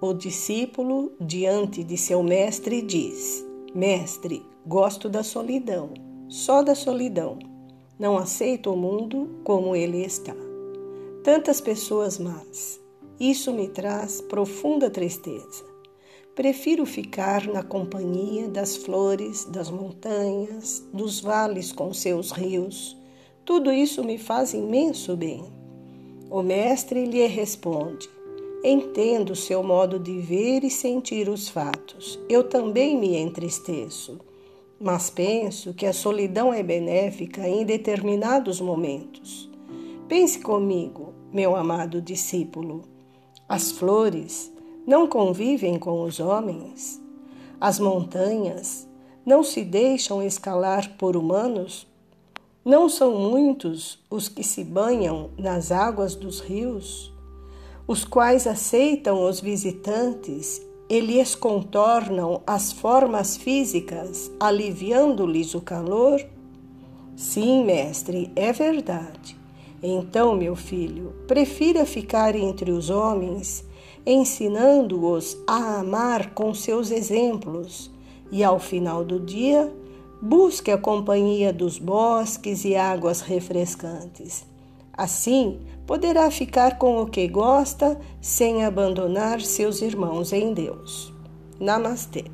o discípulo, diante de seu mestre, diz: Mestre, gosto da solidão, só da solidão. Não aceito o mundo como ele está. Tantas pessoas más. Isso me traz profunda tristeza. Prefiro ficar na companhia das flores, das montanhas, dos vales com seus rios. Tudo isso me faz imenso bem. O mestre lhe responde: Entendo seu modo de ver e sentir os fatos. Eu também me entristeço, mas penso que a solidão é benéfica em determinados momentos. Pense comigo, meu amado discípulo. As flores não convivem com os homens. As montanhas não se deixam escalar por humanos. Não são muitos os que se banham nas águas dos rios os quais aceitam os visitantes e lhes contornam as formas físicas, aliviando-lhes o calor? Sim, mestre, é verdade. Então, meu filho, prefira ficar entre os homens, ensinando-os a amar com seus exemplos, e ao final do dia, busque a companhia dos bosques e águas refrescantes. Assim, poderá ficar com o que gosta sem abandonar seus irmãos em Deus. Namastê.